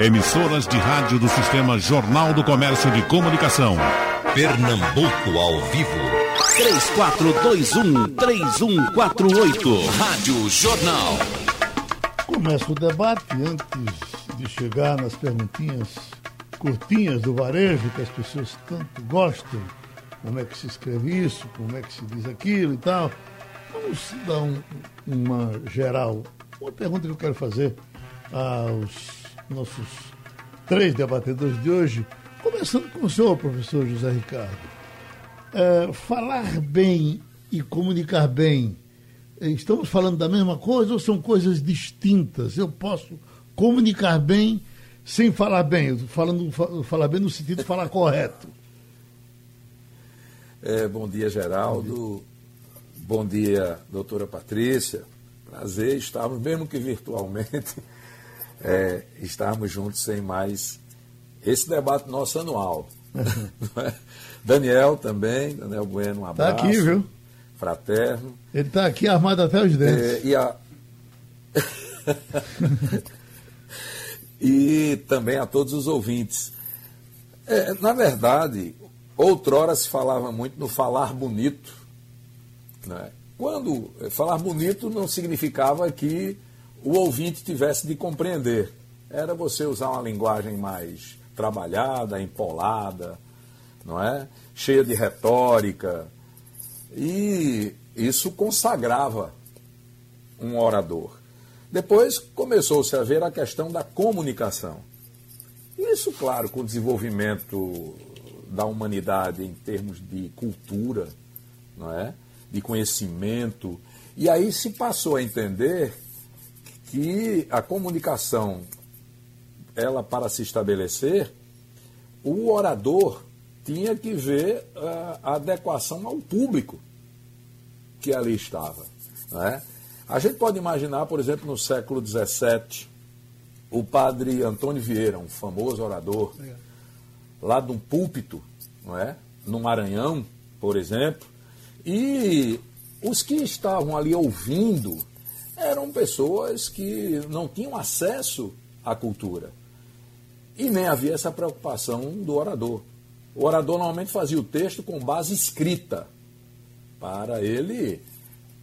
Emissoras de rádio do Sistema Jornal do Comércio de Comunicação. Pernambuco ao vivo. 3421-3148. Rádio Jornal. Começa o debate antes de chegar nas perguntinhas curtinhas do varejo que as pessoas tanto gostam. Como é que se escreve isso? Como é que se diz aquilo e tal? Vamos dar um, uma geral. Uma pergunta que eu quero fazer aos nossos três debatedores de hoje, começando com o senhor, professor José Ricardo. É, falar bem e comunicar bem, estamos falando da mesma coisa ou são coisas distintas? Eu posso comunicar bem sem falar bem, falando falar bem no sentido de falar correto. É, bom dia, Geraldo. Bom dia. bom dia, doutora Patrícia. Prazer estarmos, mesmo que virtualmente, é, estarmos juntos sem mais esse debate nosso anual. Daniel também, Daniel Bueno, um abraço. Está aqui, viu? Fraterno. Ele está aqui armado até os dentes. É, e, a... e também a todos os ouvintes. É, na verdade, outrora se falava muito no falar bonito. Né? Quando falar bonito não significava que o ouvinte tivesse de compreender. Era você usar uma linguagem mais trabalhada, empolada, não é? Cheia de retórica. E isso consagrava um orador. Depois começou-se a ver a questão da comunicação. Isso, claro, com o desenvolvimento da humanidade em termos de cultura, não é? de conhecimento. E aí se passou a entender que a comunicação, ela para se estabelecer, o orador tinha que ver a adequação ao público que ali estava. Né? A gente pode imaginar, por exemplo, no século XVII, o padre Antônio Vieira, um famoso orador, lá de um púlpito, não é? no Maranhão, por exemplo, e os que estavam ali ouvindo eram pessoas que não tinham acesso à cultura. E nem havia essa preocupação do orador. O orador normalmente fazia o texto com base escrita, para ele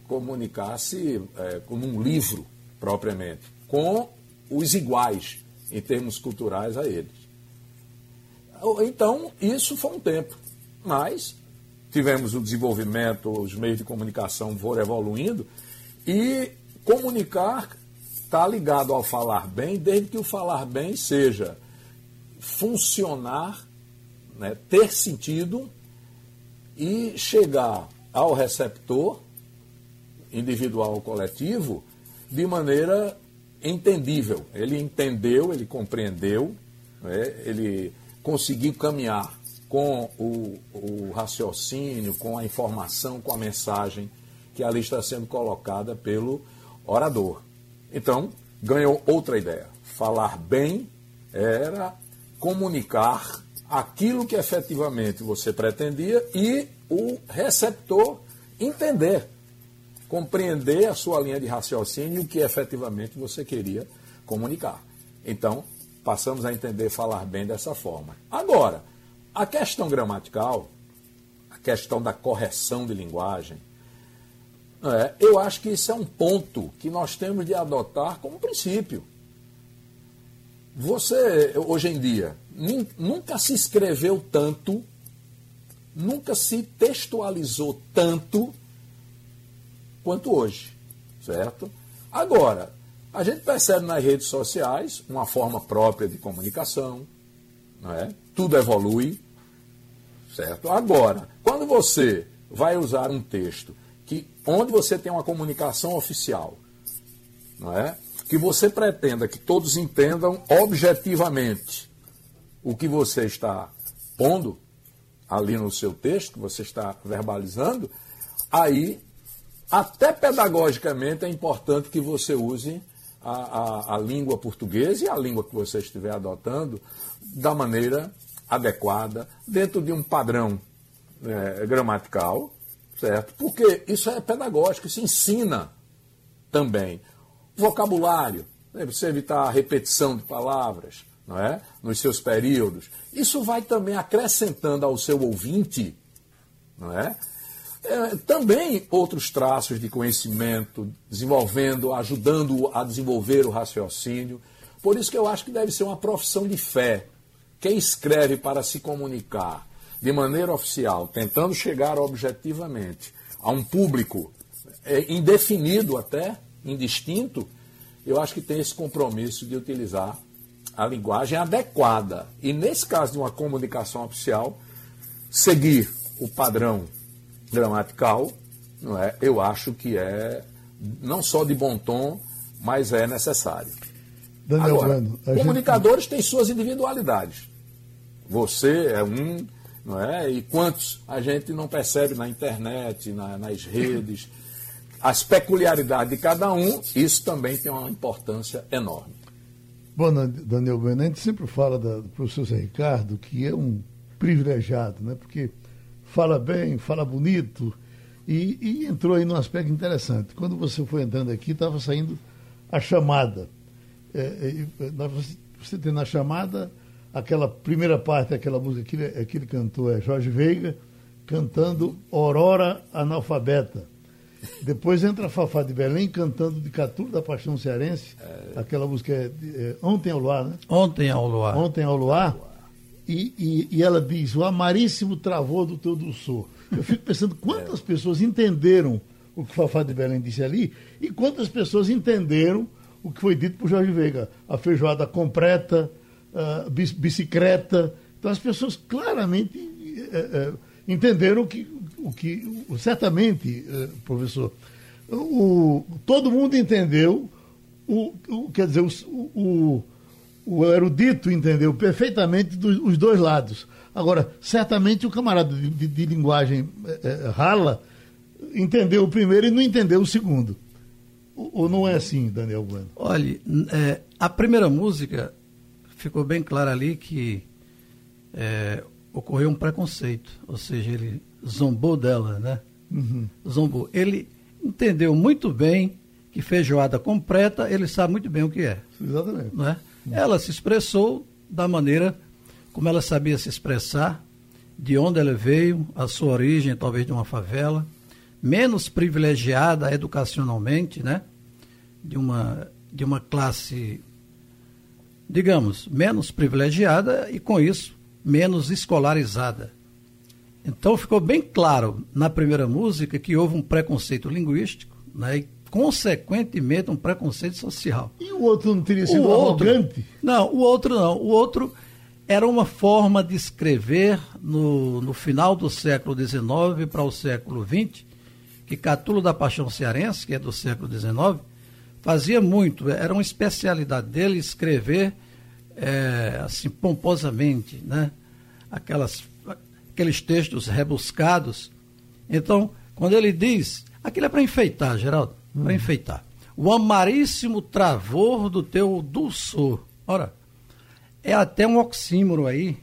comunicar-se é, como um livro, propriamente, com os iguais em termos culturais a eles. Então, isso foi um tempo. Mas tivemos o desenvolvimento, os meios de comunicação foram evoluindo e Comunicar está ligado ao falar bem, desde que o falar bem seja funcionar, né, ter sentido e chegar ao receptor, individual ou coletivo, de maneira entendível. Ele entendeu, ele compreendeu, né, ele conseguiu caminhar com o, o raciocínio, com a informação, com a mensagem que ali está sendo colocada pelo orador. Então, ganhou outra ideia. Falar bem era comunicar aquilo que efetivamente você pretendia e o receptor entender, compreender a sua linha de raciocínio e o que efetivamente você queria comunicar. Então, passamos a entender falar bem dessa forma. Agora, a questão gramatical, a questão da correção de linguagem, é, eu acho que isso é um ponto que nós temos de adotar como princípio. Você, hoje em dia, nunca se escreveu tanto, nunca se textualizou tanto quanto hoje, certo? Agora, a gente percebe nas redes sociais uma forma própria de comunicação, não é? tudo evolui, certo? Agora, quando você vai usar um texto onde você tem uma comunicação oficial, não é? que você pretenda que todos entendam objetivamente o que você está pondo ali no seu texto, que você está verbalizando, aí, até pedagogicamente, é importante que você use a, a, a língua portuguesa e a língua que você estiver adotando da maneira adequada, dentro de um padrão é, gramatical, certo? Porque isso é pedagógico, isso ensina também. Vocabulário, né? você evitar a repetição de palavras, não é? nos seus períodos. Isso vai também acrescentando ao seu ouvinte não é? é também outros traços de conhecimento, desenvolvendo, ajudando a desenvolver o raciocínio. Por isso que eu acho que deve ser uma profissão de fé. Quem escreve para se comunicar de maneira oficial, tentando chegar objetivamente a um público é, indefinido até, indistinto, eu acho que tem esse compromisso de utilizar a linguagem adequada. E nesse caso de uma comunicação oficial, seguir o padrão gramatical, não é? eu acho que é não só de bom tom, mas é necessário. Daniel Agora, comunicadores gente... têm suas individualidades. Você é um, não é? E quantos a gente não percebe na internet, na, nas redes, as peculiaridades de cada um, isso também tem uma importância enorme. Bom, Daniel Bueno, a gente sempre fala da, do professor Zé Ricardo, que é um privilegiado, né? porque fala bem, fala bonito, e, e entrou aí num aspecto interessante. Quando você foi entrando aqui, estava saindo a chamada. É, é, você tem na chamada aquela primeira parte, aquela música que ele, que ele cantou, é Jorge Veiga, cantando Aurora Analfabeta. Depois entra a Fafá de Belém cantando de Catu da Paixão Cearense, é... aquela música é, é, Ontem ao Luar, né? Ontem ao Luar. Ontem ao Luar. E, e, e, ela diz: O amaríssimo travou do teu doçor. Eu fico pensando quantas pessoas entenderam o que Fafá de Belém disse ali e quantas pessoas entenderam o que foi dito por Jorge Veiga. A feijoada completa, a bicicleta. Então as pessoas claramente é, entenderam que, o que certamente, é, professor, o, todo mundo entendeu, o, o quer dizer, o, o o erudito entendeu perfeitamente dos, os dois lados. Agora, certamente o camarada de, de, de linguagem rala entendeu o primeiro e não entendeu o segundo. Ou, ou não é assim, Daniel Bueno? Olha, é, a primeira música ficou bem claro ali que é, ocorreu um preconceito, ou seja, ele zombou dela, né? Uhum. Zombou. Ele entendeu muito bem que feijoada completa, ele sabe muito bem o que é. Exatamente. Não é? Ela se expressou da maneira como ela sabia se expressar, de onde ela veio, a sua origem, talvez de uma favela, menos privilegiada educacionalmente, né? De uma, de uma classe, digamos, menos privilegiada e, com isso, menos escolarizada. Então ficou bem claro na primeira música que houve um preconceito linguístico, né? E consequentemente, um preconceito social. E o outro não teria sido o outro, arrogante? Não, o outro não. O outro era uma forma de escrever no, no final do século XIX para o século XX, que Catulo da Paixão Cearense, que é do século XIX, fazia muito, era uma especialidade dele escrever é, assim pomposamente, né? Aquelas, aqueles textos rebuscados. Então, quando ele diz, aquilo é para enfeitar, Geraldo hum. para enfeitar. O amaríssimo travor do teu dulçor. Ora, é até um oxímoro aí.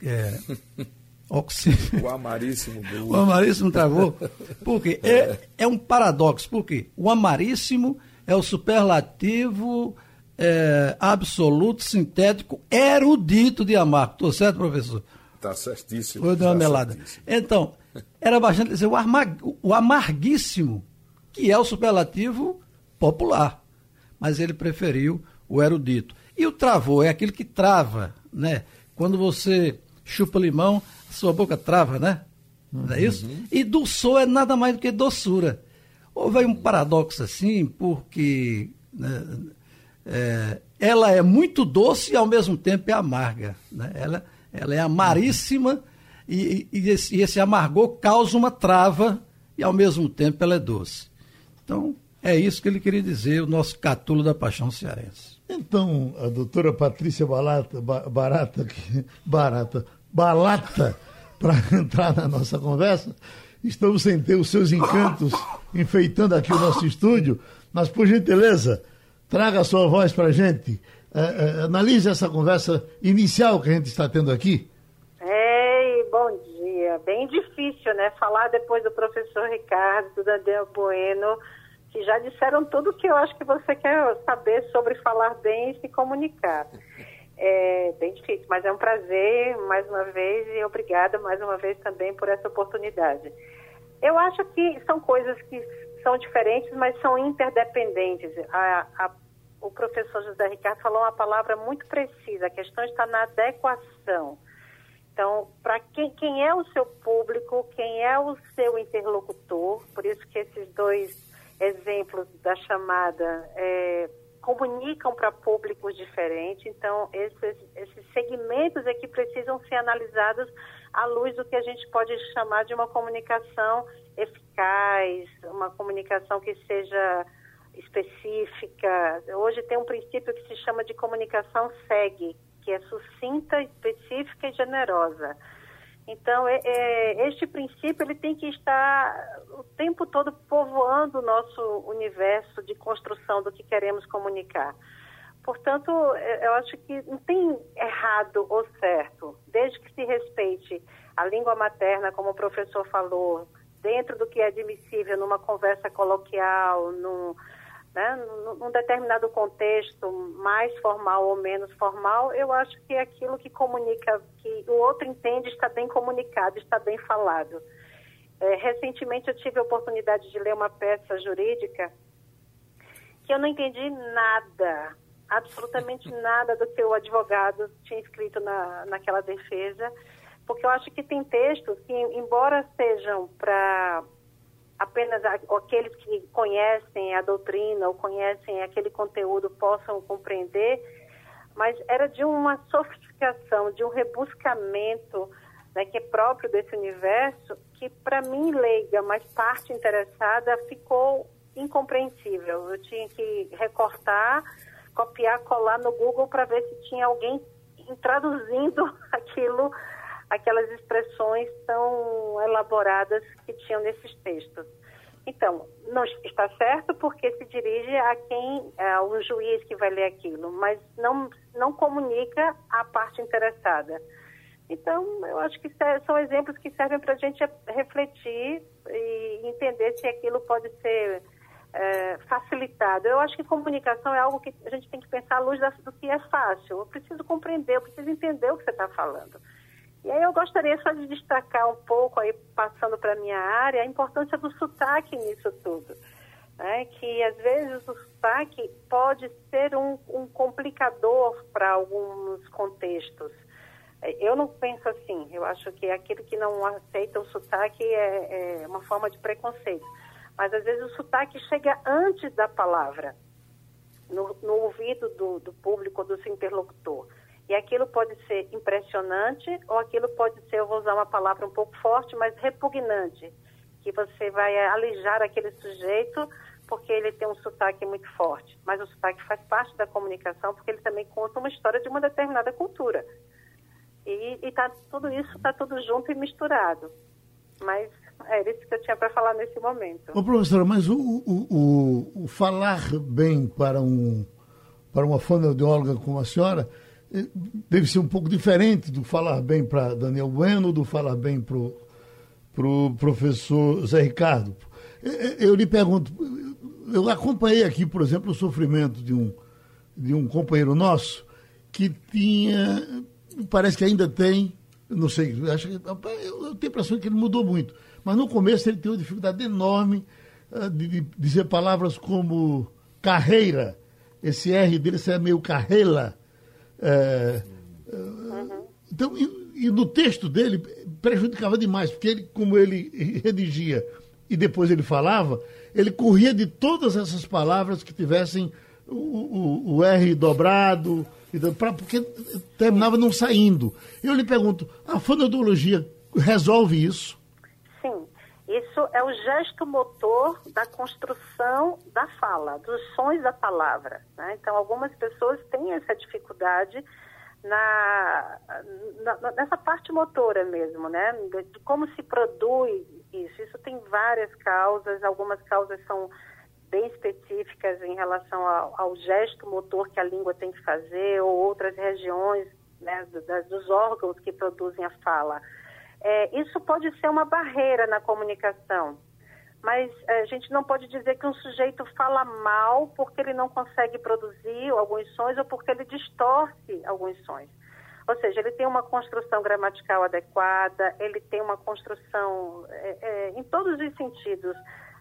É, oxímoro. O amaríssimo O amaríssimo travor. Porque é, é um paradoxo. Porque o amaríssimo é o superlativo é, absoluto, sintético, erudito de amar. Estou certo, professor? Está certíssimo. Vou dar uma tá melada. Certíssimo. Então, era bastante dizer o, amar, o amarguíssimo que é o superlativo popular. Mas ele preferiu o erudito. E o travou é aquele que trava, né? Quando você chupa limão, a sua boca trava, né? Não é isso? Uhum. E doçor é nada mais do que doçura. Houve aí um paradoxo assim, porque né, é, ela é muito doce e ao mesmo tempo é amarga. Né? Ela, ela é amaríssima e, e, esse, e esse amargor causa uma trava e ao mesmo tempo ela é doce. Então, é isso que ele queria dizer, o nosso catulo da paixão cearense. Então, a doutora Patrícia Balata, Barata, Barata, Balata, para entrar na nossa conversa, estamos sem ter os seus encantos enfeitando aqui o nosso estúdio, mas por gentileza, traga a sua voz para a gente. É, é, analise essa conversa inicial que a gente está tendo aqui. Ei, bom dia. Bem difícil, né? Falar depois do professor Ricardo, do Daniel Bueno que já disseram tudo que eu acho que você quer saber sobre falar bem e se comunicar. É bem difícil, mas é um prazer mais uma vez e obrigada mais uma vez também por essa oportunidade. Eu acho que são coisas que são diferentes, mas são interdependentes. A, a, o professor José Ricardo falou uma palavra muito precisa, a questão está na adequação. Então, para quem, quem é o seu público, quem é o seu interlocutor, por isso que esses dois exemplos da chamada é, comunicam para públicos diferentes. Então, esses, esses segmentos é que precisam ser analisados à luz do que a gente pode chamar de uma comunicação eficaz, uma comunicação que seja específica. Hoje tem um princípio que se chama de comunicação SEG, que é sucinta, específica e generosa. Então, é, é, este princípio ele tem que estar o tempo todo povoando o nosso universo de construção do que queremos comunicar. Portanto, é, eu acho que não tem errado ou certo, desde que se respeite a língua materna, como o professor falou, dentro do que é admissível numa conversa coloquial, num, né, num determinado contexto mais formal ou menos formal, eu acho que é aquilo que comunica, que o outro entende, está bem comunicado, está bem falado. É, recentemente eu tive a oportunidade de ler uma peça jurídica que eu não entendi nada, absolutamente nada do que o advogado tinha escrito na, naquela defesa, porque eu acho que tem textos que, embora sejam para apenas aqueles que conhecem a doutrina ou conhecem aquele conteúdo possam compreender, mas era de uma sofisticação, de um rebuscamento né, que é próprio desse universo, que para mim, leiga, mas parte interessada, ficou incompreensível. Eu tinha que recortar, copiar, colar no Google para ver se tinha alguém traduzindo aquilo aquelas expressões tão elaboradas que tinham nesses textos. Então, não está certo porque se dirige a quem, ao juiz que vai ler aquilo, mas não, não comunica à parte interessada. Então, eu acho que são exemplos que servem para a gente refletir e entender se aquilo pode ser é, facilitado. Eu acho que comunicação é algo que a gente tem que pensar à luz do que é fácil. Eu preciso compreender, eu preciso entender o que você está falando. E aí eu gostaria só de destacar um pouco, aí passando para a minha área, a importância do sotaque nisso tudo. Né? Que às vezes o sotaque pode ser um, um complicador para alguns contextos. Eu não penso assim, eu acho que aquele que não aceita o sotaque é, é uma forma de preconceito. Mas às vezes o sotaque chega antes da palavra, no, no ouvido do, do público, do seu interlocutor. E aquilo pode ser impressionante ou aquilo pode ser, eu vou usar uma palavra um pouco forte, mas repugnante, que você vai alijar aquele sujeito porque ele tem um sotaque muito forte. Mas o sotaque faz parte da comunicação porque ele também conta uma história de uma determinada cultura. E, e tá, tudo isso está tudo junto e misturado. Mas é isso que eu tinha para falar nesse momento. Ô, professora, mas o, o, o, o falar bem para, um, para uma fonoaudióloga como a senhora deve ser um pouco diferente do falar bem para Daniel Bueno, do falar bem para o pro professor Zé Ricardo. Eu lhe pergunto, eu acompanhei aqui, por exemplo, o sofrimento de um, de um companheiro nosso que tinha, parece que ainda tem, não sei, acho eu tenho a impressão que ele mudou muito, mas no começo ele teve uma dificuldade enorme de, de, dizer palavras como carreira, esse R dele é meio carreira, é, uhum. Então, e, e, no texto dele prejudicava demais, porque ele, como ele redigia e depois ele falava, ele corria de todas essas palavras que tivessem o, o, o R dobrado, pra, porque terminava não saindo. Eu lhe pergunto, a fonoaudiologia resolve isso? Isso é o gesto motor da construção da fala, dos sons da palavra. Né? Então, algumas pessoas têm essa dificuldade na, na, nessa parte motora mesmo, né? De como se produz isso. Isso tem várias causas, algumas causas são bem específicas em relação ao, ao gesto motor que a língua tem que fazer, ou outras regiões né, dos órgãos que produzem a fala. É, isso pode ser uma barreira na comunicação, mas eh, a gente não pode dizer que um sujeito fala mal porque ele não consegue produzir alguns sons ou porque ele distorce alguns sons. Ou seja, ele tem uma construção gramatical adequada, ele tem uma construção é, é, em todos os sentidos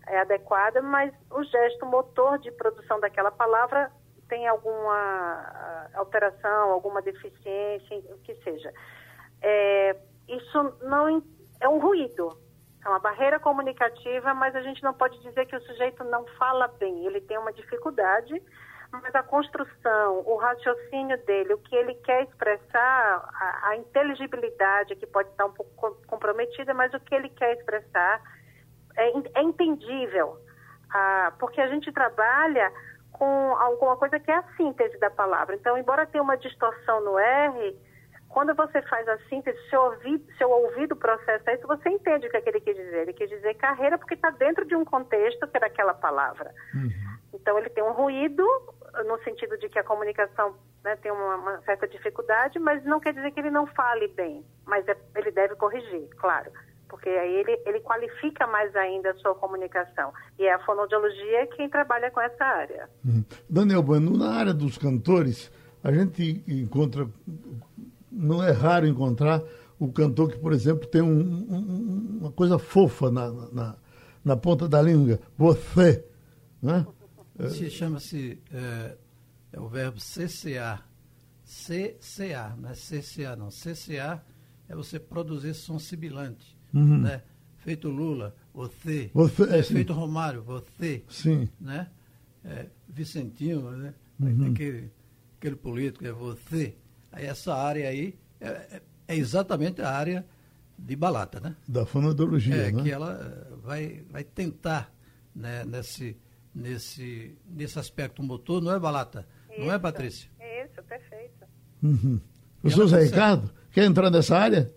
é, adequada, mas o gesto motor de produção daquela palavra tem alguma alteração, alguma deficiência, o que seja. É, isso não é um ruído, é uma barreira comunicativa, mas a gente não pode dizer que o sujeito não fala bem. Ele tem uma dificuldade, mas a construção, o raciocínio dele, o que ele quer expressar, a, a inteligibilidade que pode estar um pouco comprometida, mas o que ele quer expressar é, é entendível. Ah, porque a gente trabalha com alguma coisa que é a síntese da palavra. Então, embora tenha uma distorção no R, quando você faz a síntese, seu ouvido, seu ouvido processa isso, você entende o que, é que ele quer dizer. Ele quer dizer carreira porque está dentro de um contexto que é daquela palavra. Uhum. Então, ele tem um ruído, no sentido de que a comunicação né, tem uma, uma, certa dificuldade, mas não quer dizer que ele não fale bem. Mas é, ele deve corrigir, claro. Porque aí ele, ele qualifica mais ainda a sua comunicação. E é a fonoaudiologia quem trabalha com essa área. Uhum. Daniel Bueno, na área dos cantores, a gente encontra não é raro encontrar o cantor que, por exemplo, tem um, um, uma coisa fofa na, na, na, ponta da língua, você. Né? Se chama-se, é, é, o verbo CCA. CCA, não é CCA não. CCA é você produzir som sibilante. Uhum. Né? Feito Lula, você. você é, feito Romário, você. Sim. Né? É, Vicentinho, né? Uhum. Aquele, aquele político é você essa área aí é, é, exatamente a área de balata, né? Da fonoaudiologia, é, né? que ela eh, vai, vai tentar, né, nesse, nesse, nesse aspecto motor, não é balata, isso, não é, Patrícia? Isso, perfeito. Uhum. Professor Zé Ricardo, quer entrar nessa área?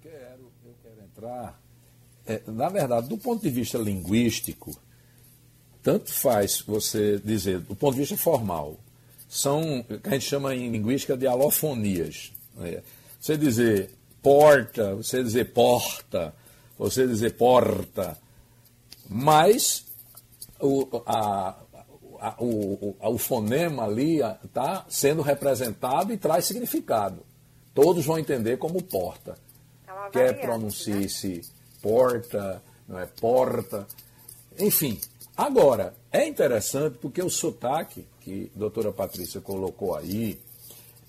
Quero, eu quero entrar. É, na verdade, do ponto de vista linguístico, tanto faz você dizer, do ponto de vista formal, são o que a gente chama em linguística de alofonias. Né? Você dizer porta, você dizer porta, você dizer porta, mas o, a, a, o, o fonema ali está sendo representado e traz significado. Todos vão entender como porta. É Quer pronuncie-se né? porta, não é porta. Enfim, agora, é interessante porque o sotaque que a doutora Patrícia colocou aí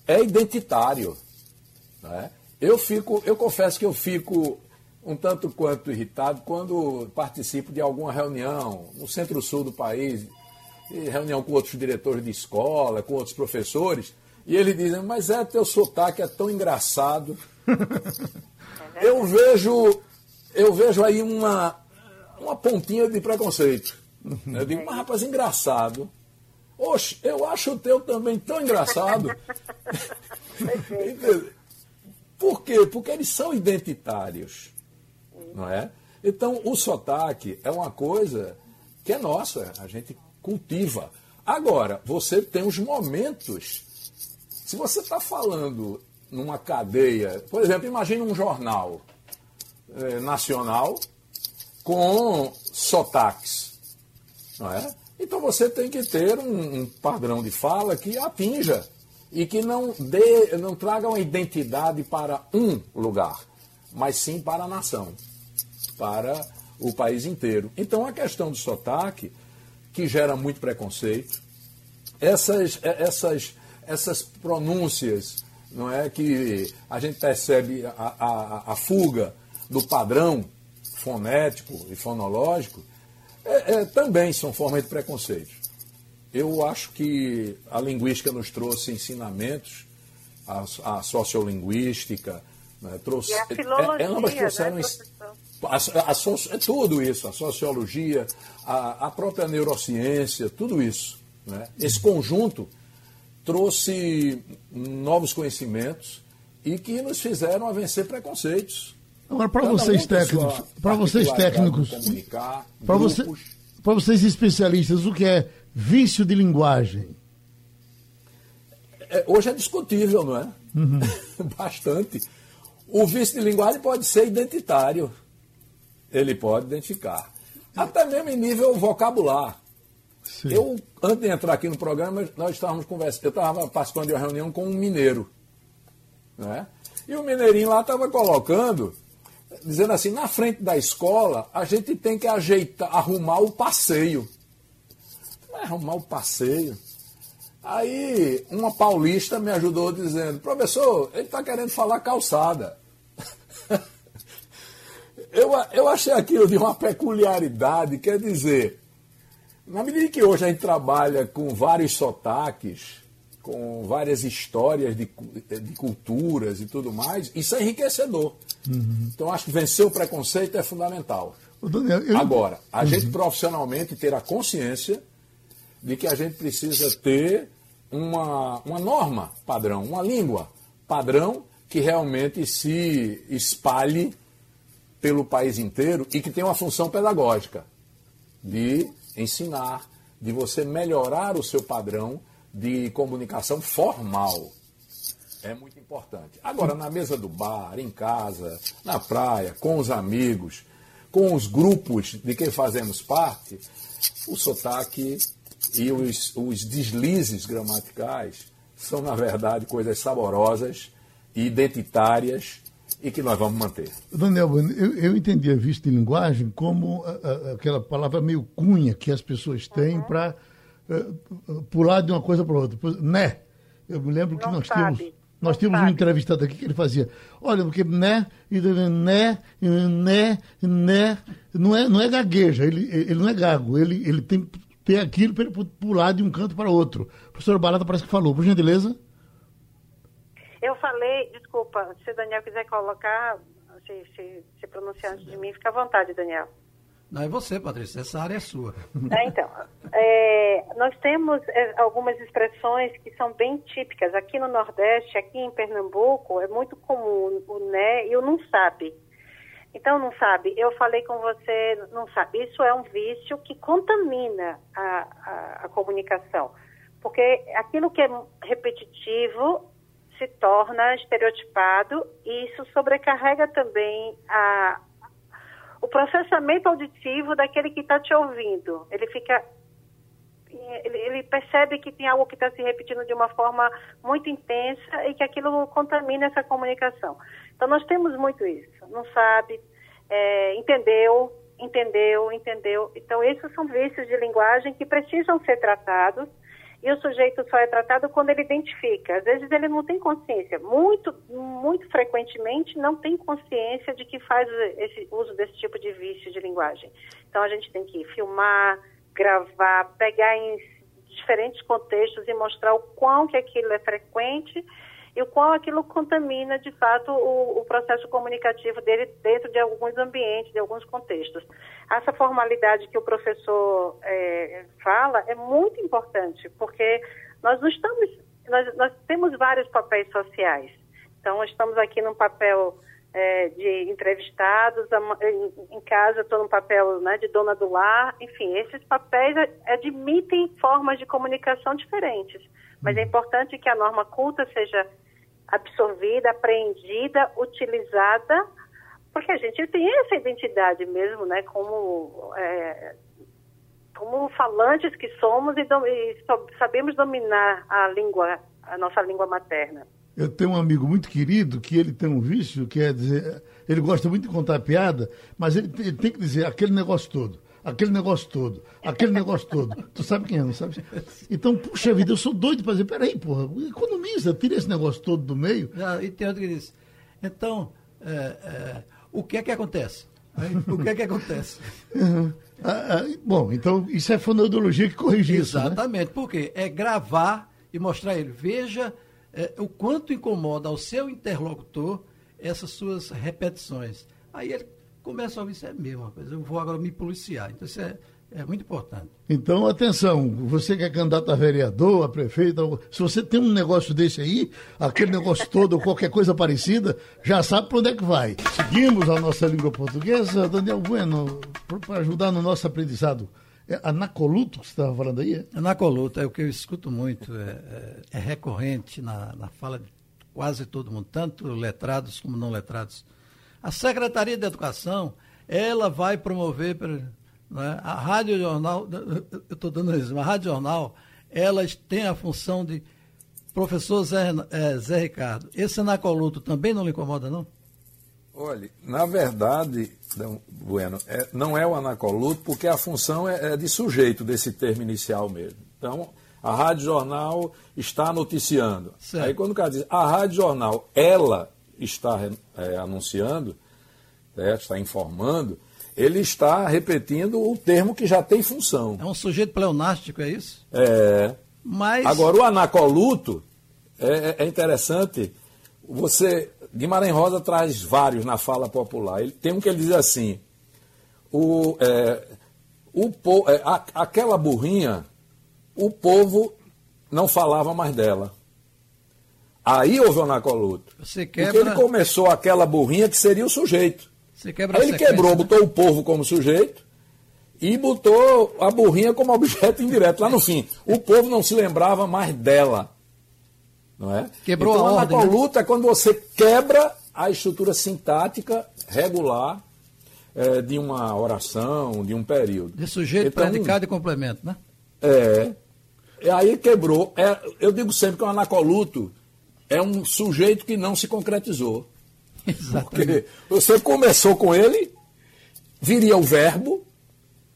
é identitário. Né? Eu, fico, eu confesso que eu fico um tanto quanto irritado quando participo de alguma reunião no centro-sul do país, reunião com outros diretores de escola, com outros professores, e eles dizem, mas é teu sotaque é tão engraçado. eu vejo, eu vejo aí uma, uma pontinha de preconceito. Eu digo, mas rapaz, engraçado. Oxe, eu acho o teu também tão engraçado. Por quê? Porque eles são identitários. Não é? Então, o sotaque é uma coisa que é nossa, a gente cultiva. Agora, você tem os momentos. Se você está falando numa cadeia, por exemplo, imagine um jornal eh, nacional com sotaques. Não é? Então você tem que ter um, um padrão de fala que atinja e que não, dê, não traga uma identidade para um lugar, mas sim para a nação, para o país inteiro. Então a questão do sotaque, que gera muito preconceito, essas, essas, essas pronúncias não é que a gente percebe a, a, a fuga do padrão fonético e fonológico, é, é, também são formas de preconceito. Eu acho que a linguística nos trouxe ensinamentos, a, a sociolinguística, né, trouxe, e a filologia, é, ambas trouxeram né, a, a, é tudo isso, a sociologia, a, a própria neurociência, tudo isso. Né? Esse conjunto trouxe novos conhecimentos e que nos fizeram a vencer preconceitos. Agora, para vocês técnicos, para vocês técnicos, para você, vocês especialistas, o que é vício de linguagem? É, hoje é discutível, não é? Uhum. Bastante. O vício de linguagem pode ser identitário. Ele pode identificar. até mesmo em nível vocabular. Sim. Eu, antes de entrar aqui no programa, nós estávamos conversando, eu estava participando de uma reunião com um mineiro. Né? E o mineirinho lá estava colocando, dizendo assim, na frente da escola, a gente tem que ajeitar, arrumar o passeio. É arrumar o passeio. Aí uma paulista me ajudou dizendo, professor, ele está querendo falar calçada. eu, eu achei aquilo de uma peculiaridade, quer dizer, na medida que hoje a gente trabalha com vários sotaques, com várias histórias de, de culturas e tudo mais, isso é enriquecedor. Uhum. Então acho que vencer o preconceito é fundamental. Daniel, eu... Agora, a uhum. gente profissionalmente ter a consciência de que a gente precisa ter uma, uma norma padrão, uma língua padrão que realmente se espalhe pelo país inteiro e que tenha uma função pedagógica de ensinar, de você melhorar o seu padrão de comunicação formal. É muito importante. Agora, na mesa do bar, em casa, na praia, com os amigos, com os grupos de quem fazemos parte, o sotaque e os, os deslizes gramaticais são, na verdade, coisas saborosas, identitárias e que nós vamos manter. Daniel, eu, eu entendi a vista de linguagem como a, a, aquela palavra meio cunha que as pessoas têm uhum. para pular de uma coisa para outra. Né? Eu me lembro que Não nós sabe. tínhamos. Nós tínhamos um entrevistado aqui que ele fazia, olha, porque né, né, né, né, não é, não é gagueja, ele, ele não é gago, ele, ele tem ter aquilo para ele pular de um canto para outro. O professor Barata parece que falou, por gentileza. Eu falei, desculpa, se o Daniel quiser colocar, se, se, se pronunciar antes de mim, fica à vontade, Daniel. Não, é você, Patrícia, essa área é sua. É, então, é, nós temos é, algumas expressões que são bem típicas. Aqui no Nordeste, aqui em Pernambuco, é muito comum o né e o não sabe. Então, não sabe, eu falei com você, não sabe. Isso é um vício que contamina a, a, a comunicação. Porque aquilo que é repetitivo se torna estereotipado e isso sobrecarrega também a, processamento auditivo daquele que está te ouvindo. Ele fica. Ele, percebe que tem algo que está se repetindo de uma forma muito intensa e que aquilo contamina essa comunicação. Então, nós temos muito isso. Não sabe, é, entendeu, entendeu, entendeu. Então, esses são vícios de linguagem que precisam ser tratados e o sujeito só é tratado quando ele identifica. Às vezes ele não tem consciência, muito, muito frequentemente não tem consciência de que faz esse uso desse tipo de vício de linguagem. Então a gente tem que filmar, gravar, pegar em diferentes contextos e mostrar o quão que aquilo é frequente e o qual aquilo contamina, de fato, o, o, processo comunicativo dele dentro de alguns ambientes, de alguns contextos. Essa formalidade que o professor é, fala é muito importante, porque nós não estamos, nós, nós temos vários papéis sociais. Então, estamos aqui num papel é, de entrevistados, em, casa estou no papel né, de dona do lar, enfim, esses papéis admitem formas de comunicação diferentes. Mas é importante que a norma culta seja absorvida, apreendida, utilizada, porque a gente tem essa identidade mesmo, né, como, é, como falantes que somos e, do, e sabemos dominar a língua, a nossa língua materna. Eu tenho um amigo muito querido que ele tem um vício, que é dizer, ele gosta muito de contar piada, mas ele, ele tem que dizer aquele negócio todo aquele negócio todo, aquele negócio todo. Tu sabe quem é, não sabe? Então, puxa vida, eu sou doido para dizer, peraí, porra, economiza, tira esse negócio todo do meio. Ah, e tem outro que diz, então, é, é, o que é que acontece? O que é que acontece? Uhum. Ah, ah, bom, então isso é fonoaudiologia que corrige isso. Né? Exatamente, né? porque é gravar e mostrar ele. Veja é, o quanto incomoda ao seu interlocutor essas suas repetições. Aí ele começa a ouvir, isso é mesmo, coisa, eu vou agora me policiar. Então, isso é, é muito importante. Então, atenção, você que é candidato a vereador, a prefeito, se você tem um negócio desse aí, aquele negócio todo ou qualquer coisa parecida, já sabe para onde é que vai. Seguimos a nossa língua portuguesa. Daniel Bueno, para ajudar no nosso aprendizado. É anacoluto que você estava falando aí? É? Anacoluto é o que eu escuto muito, é, é, é recorrente na, na fala de quase todo mundo, tanto letrados como não letrados a Secretaria de Educação, ela vai promover Né? A Rádio Jornal, eu estou dando isso, a Rádio Jornal, elas têm a função de. Professor Zé, é, Zé Ricardo, esse anacoluto também não lhe incomoda, não? Olha, na verdade, Bueno, é, não é o anacoluto, porque a função é, é, de sujeito desse termo inicial mesmo. Então, a Rádio Jornal está noticiando. Certo. Aí quando o cara diz, a Rádio Jornal, ela está é, anunciando, certo? está informando, ele está repetindo o termo que já tem função. É um sujeito pleonástico, é isso? É. Mas... Agora, o anacoluto é, é interessante. Você, Guimarães Rosa traz vários na fala popular. Ele, tem um que ele diz assim: o, é, o, é, a, aquela burrinha, o povo não falava mais dela. Aí houve o anacoluto. Você quebra... Porque ele começou aquela burrinha que seria o sujeito. Você quebra Aí ele quebrou, né? botou o povo como sujeito e botou a burrinha como objeto indireto lá no fim. O povo não se lembrava mais dela. Não é? Quebrou então, a ordem. A luta né? é quando você quebra a estrutura sintática regular é, de uma oração, de um período. De sujeito, então, predicado e complemento, né? É. E aí quebrou. É, eu digo sempre que o anacoluto é um sujeito que não se concretizou. Exatamente. Porque você começou com ele, viria o verbo,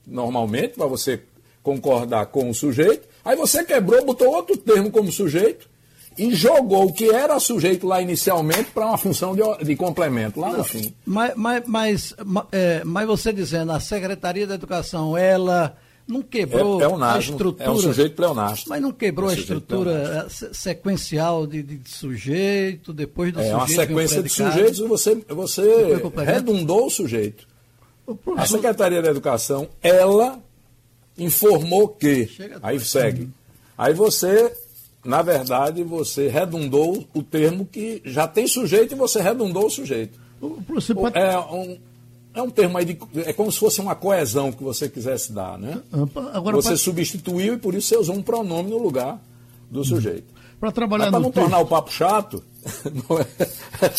normalmente, para você concordar com o sujeito, aí você quebrou, botou outro termo como sujeito e jogou o que era sujeito lá inicialmente para uma função de, de, complemento lá no fim. Mas, mas, mas, é, mas você dizendo, a Secretaria da Educação, ela não quebrou é, é a estrutura. É um sujeito pleonástico. Mas não quebrou é a estrutura é, sequencial de, de, sujeito, depois do é, sujeito. É uma sequência de sujeitos e você, você redundou o sujeito. A Secretaria da Educação, ela informou que. Aí segue. Aí você, na verdade, você redundou o termo que já tem sujeito e você redundou o sujeito. Pode... É um é um termo aí de, é como se fosse uma coesão que você quisesse dar, né? Agora, você substituiu e por isso você usou um pronome no lugar do hum. sujeito. Para trabalhar para não texto. tornar o papo chato, é,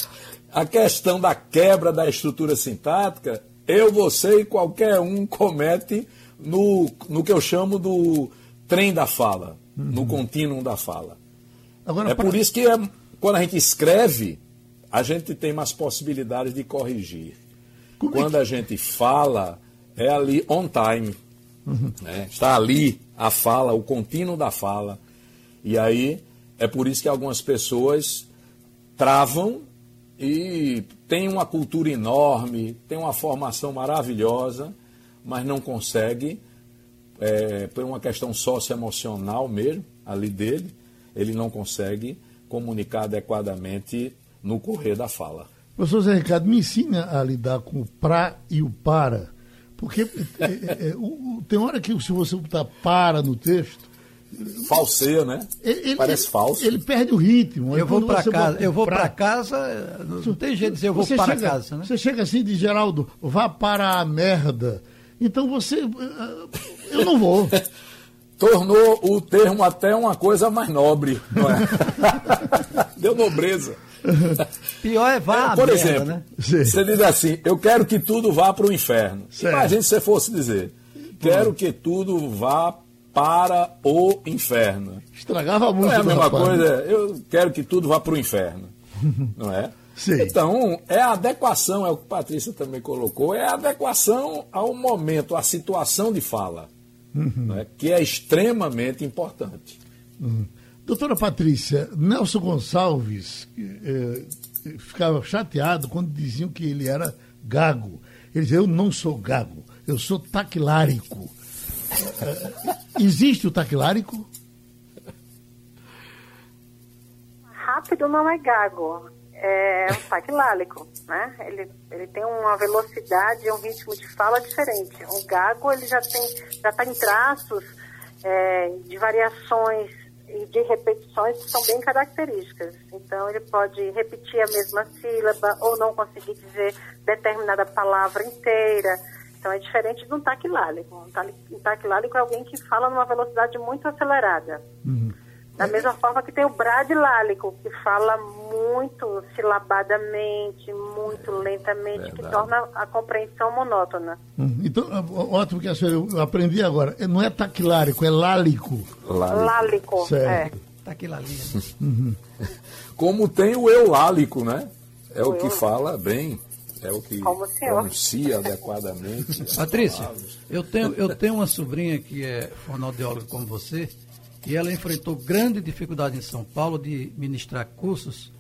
a questão da quebra da estrutura sintática, eu, você e qualquer um comete no, no que eu chamo do trem da fala, uhum. no contínuo da fala. Agora, é pra... por isso que é, quando a gente escreve, a gente tem mais possibilidades de corrigir. Como Quando é que... a gente fala, é ali on time. Uhum. Né? Está ali a fala, o contínuo da fala. E aí é por isso que algumas pessoas travam e têm uma cultura enorme, têm uma formação maravilhosa, mas não consegue, é, por uma questão socioemocional mesmo, ali dele, ele não consegue comunicar adequadamente no correr da fala. Professor Zé Ricardo, me ensina a lidar com o pra e o para. Porque é, é, é, o, tem hora que se você botar para no texto. Falseia, né? Ele, Parece falso. Ele perde o ritmo. Eu vou para casa, eu vou para casa, não tem jeito de dizer eu vou para chega, casa, né? Você chega assim de Geraldo, vá para a merda. Então você. Eu não vou. Tornou o termo até uma coisa mais nobre, não é? Deu nobreza. Pior é vá é, Por merda, exemplo, né? você diz assim, eu quero que tudo vá para o inferno. Certo. Imagine se você fosse dizer, quero hum. que tudo vá para o inferno. Estragava muito. Não é a mesma rapaz, coisa, né? eu quero que tudo vá para o inferno. Não é? Sim. Então, é a adequação, é o que a Patrícia também colocou, é a adequação ao momento, à situação de fala, uhum. é? que é extremamente importante. Uhum. Doutora Patrícia, Nelson Gonçalves eh, ficava chateado quando diziam que ele era gago. Ele dizia, eu não sou gago, eu sou taquilárico. Eh, existe o taquilárico? Rápido não é gago, é um taquilárico, né? Ele, ele tem uma velocidade, um ritmo de fala diferente. O gago, ele já tem, já está em traços é, de variações e de repetições que são bem características. Então, ele pode repetir a mesma sílaba ou não conseguir dizer determinada palavra inteira. Então, é diferente de um taquilálico. Um taquilálico é alguém que fala numa velocidade muito acelerada. Uhum. Da mesma forma que tem o bradilálico, que fala muito silabadamente, muito lentamente, Verdade. que torna a compreensão monótona. Hum, Então, ótimo que a senhora, eu aprendi agora. É, Não é taquilárico, é lálico. Lálico. Lálico, Certo. Tá aquilo ali. Como tem o eulálico, né? É o O que eu- fala bem, é o que Como o senhor. pronuncia adequadamente. Patrícia, eu tenho, eu tenho uma sobrinha que é fonoaudióloga como você, e ela enfrentou grande dificuldade em São Paulo de ministrar cursos,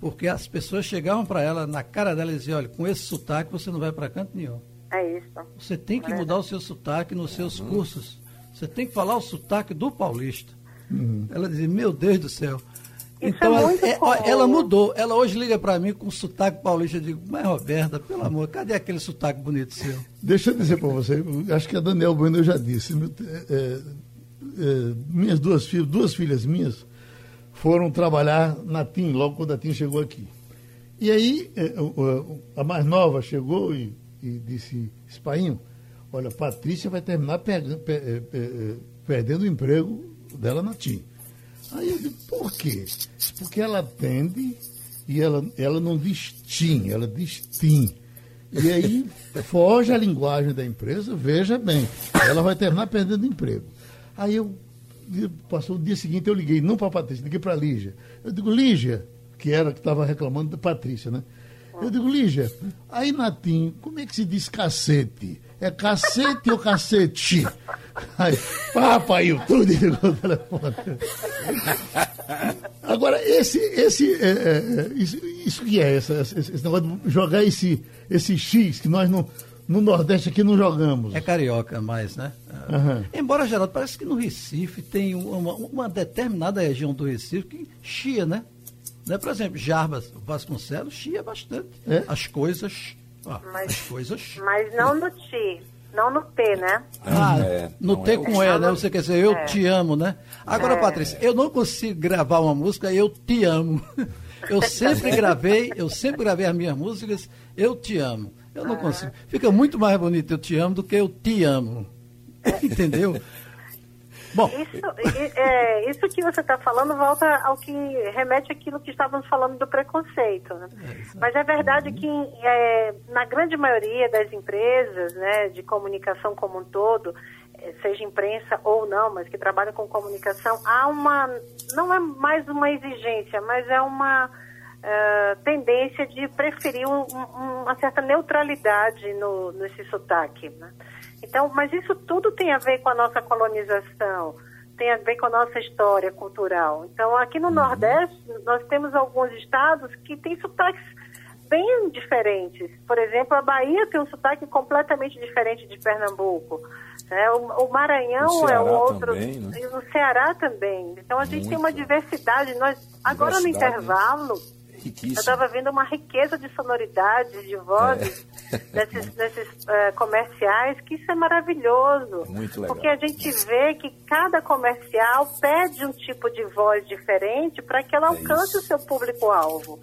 porque as pessoas chegavam para ela, na cara dela, e diziam, olha, com esse sotaque você não vai para canto nenhum. É isso. Você tem que mudar o seu sotaque nos seus cursos. Você tem que falar o sotaque do paulista. Ela dizia, meu Deus do céu. Isso então, é ela, é, ela mudou. Ela hoje liga para mim com sotaque paulista. Eu digo, mas Roberta, pelo amor, cadê aquele sotaque bonito seu? Deixa eu dizer para você, acho que a Daniel Bueno eu já disse. meu, é, é, minhas duas filhas, duas filhas minhas foram trabalhar na TIM, logo quando a TIM chegou aqui. E aí o- a mais nova chegou e, e disse, Espainho, olha, Patrícia vai terminar pe- é, pe- perdendo o emprego dela na TIM. Aí eu digo, por quê? Porque ela atende e ela, ela não diz TIM, ela diz TIM. E aí foge a linguagem da empresa, veja bem, ela vai terminar perdendo emprego. Aí eu, passou o dia seguinte, eu liguei, não para Patrícia, liguei para Lígia. Eu digo, Lígia, que era que estava reclamando da Patrícia, né? Eu digo, Lígia, aí na TIM, como é que se diz cacete? É cacete ou cacete? Aí, papai, o tudo ligou o telefone. Agora, esse, esse, é, é, é, isso, isso que é, essa, esse, esse negócio de jogar esse, esse X que nós no, no Nordeste aqui não jogamos. É carioca mais, né? Aham. Embora, Geraldo, parece que no Recife tem uma, uma determinada região do Recife que chia, né? né? Por exemplo, Jarbas, Vasconcelos chia bastante. É? As coisas. ó, Mas- as coisas. Mas não no ti, não no T, né? Ah, É, no não T é com E, né? Você quer dizer, eu É. te amo, né? Agora, Patrícia, eu não consigo gravar uma música eu te amo. Eu sempre gravei, eu sempre gravei as minhas músicas, eu te amo. Eu não consigo. Fica muito mais bonito eu te amo do que eu te amo. Entendeu? Bom, Isso, é, isso que você está falando volta ao que remete àquilo que estávamos falando do preconceito. Né? Mas é verdade que é, na grande maioria das empresas né, de comunicação como um todo, eh, seja imprensa ou não, mas que trabalham com comunicação, há uma. não é mais uma exigência, mas é uma tendência de preferir um- um- uma certa neutralidade no, nesse sotaque. Né? Então, mas isso tudo tem a ver com a nossa colonização, tem a ver com a nossa história cultural. Então, aqui no Nordeste, nós temos alguns estados que têm sotaques bem diferentes. Por exemplo, a Bahia tem um sotaque completamente diferente de Pernambuco. né? O, o Maranhão O é um outro. também, né? E o Ceará também. Então, a gente tem uma Muito. diversidade. Nós, agora, no Diversidade, né? Intervalo, eu Riquíssimo. estava vendo uma riqueza de sonoridades, de vozes É. desses, desses eh, comerciais, que isso é maravilhoso. Muito legal. Porque a gente vê que cada comercial pede um tipo de voz diferente para que ela É alcance isso. o seu público-alvo.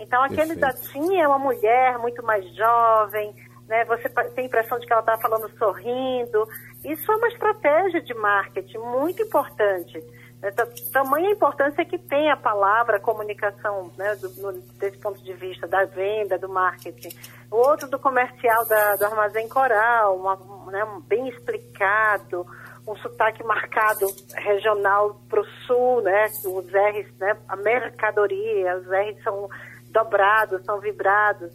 Então, aquele da. TIM é uma mulher muito mais jovem, né? você tem a impressão de que ela está falando sorrindo. Isso é uma estratégia de marketing muito importante. É, ta- Tamanha importância que tem a palavra, comunicação, né, do, desse ponto de vista da venda, do marketing. O outro do comercial da- do Armazém Coral, uma- né, bem explicado, um sotaque marcado regional para o sul, né, os R's, né, a mercadoria, os R's são dobrados, são vibrados.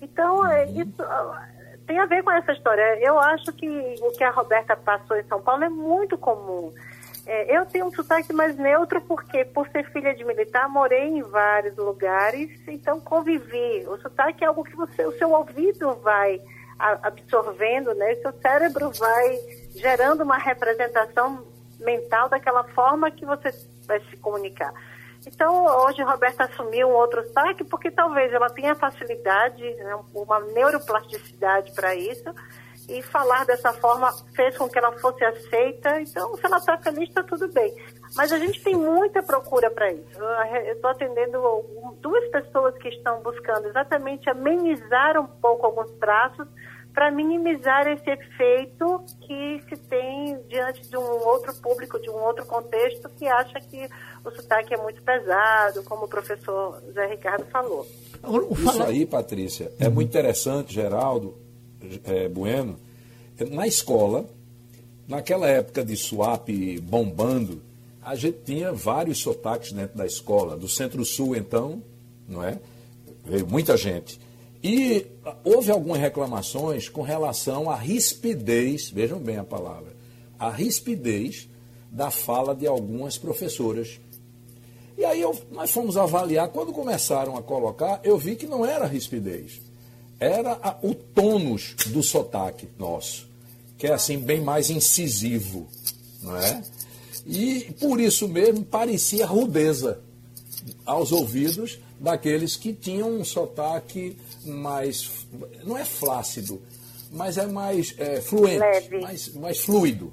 Então, é, isso ah, tem a ver com essa história. Eu acho que o que a Roberta passou em São Paulo é muito comum. É, eu tenho um sotaque mais neutro porque, por ser filha de militar, morei em vários lugares, então convivi. O sotaque é algo que você, o seu ouvido vai absorvendo, né? O seu cérebro vai gerando uma representação mental daquela forma que você vai se comunicar. Então, hoje, Roberta assumiu um outro sotaque porque talvez ela tenha facilidade, né, uma neuroplasticidade para isso, e falar dessa forma fez com que ela fosse aceita. Então, se ela está feliz, está tudo bem. Mas a gente tem muita procura para isso. Eu estou atendendo duas pessoas que estão buscando exatamente amenizar um pouco alguns traços para minimizar esse efeito que se tem diante de um outro público, de um outro contexto, que acha que o sotaque é muito pesado, como o professor Zé Ricardo falou. Isso aí, Patrícia, é muito interessante, Geraldo é, Bueno. Na escola, naquela época de swap bombando, a gente tinha vários sotaques dentro da escola. Do Centro-Sul, então, não é? Veio muita gente. E houve algumas reclamações com relação à rispidez, vejam bem a palavra, a rispidez da fala de algumas professoras. E aí eu, nós fomos avaliar, quando começaram a colocar, eu vi que não era rispidez, era a, o tônus do sotaque nosso, que é assim bem mais incisivo, não é? E por isso mesmo parecia rudeza aos ouvidos daqueles que tinham um sotaque mais. não é flácido, mas é mais é, fluente, mais, mais fluido,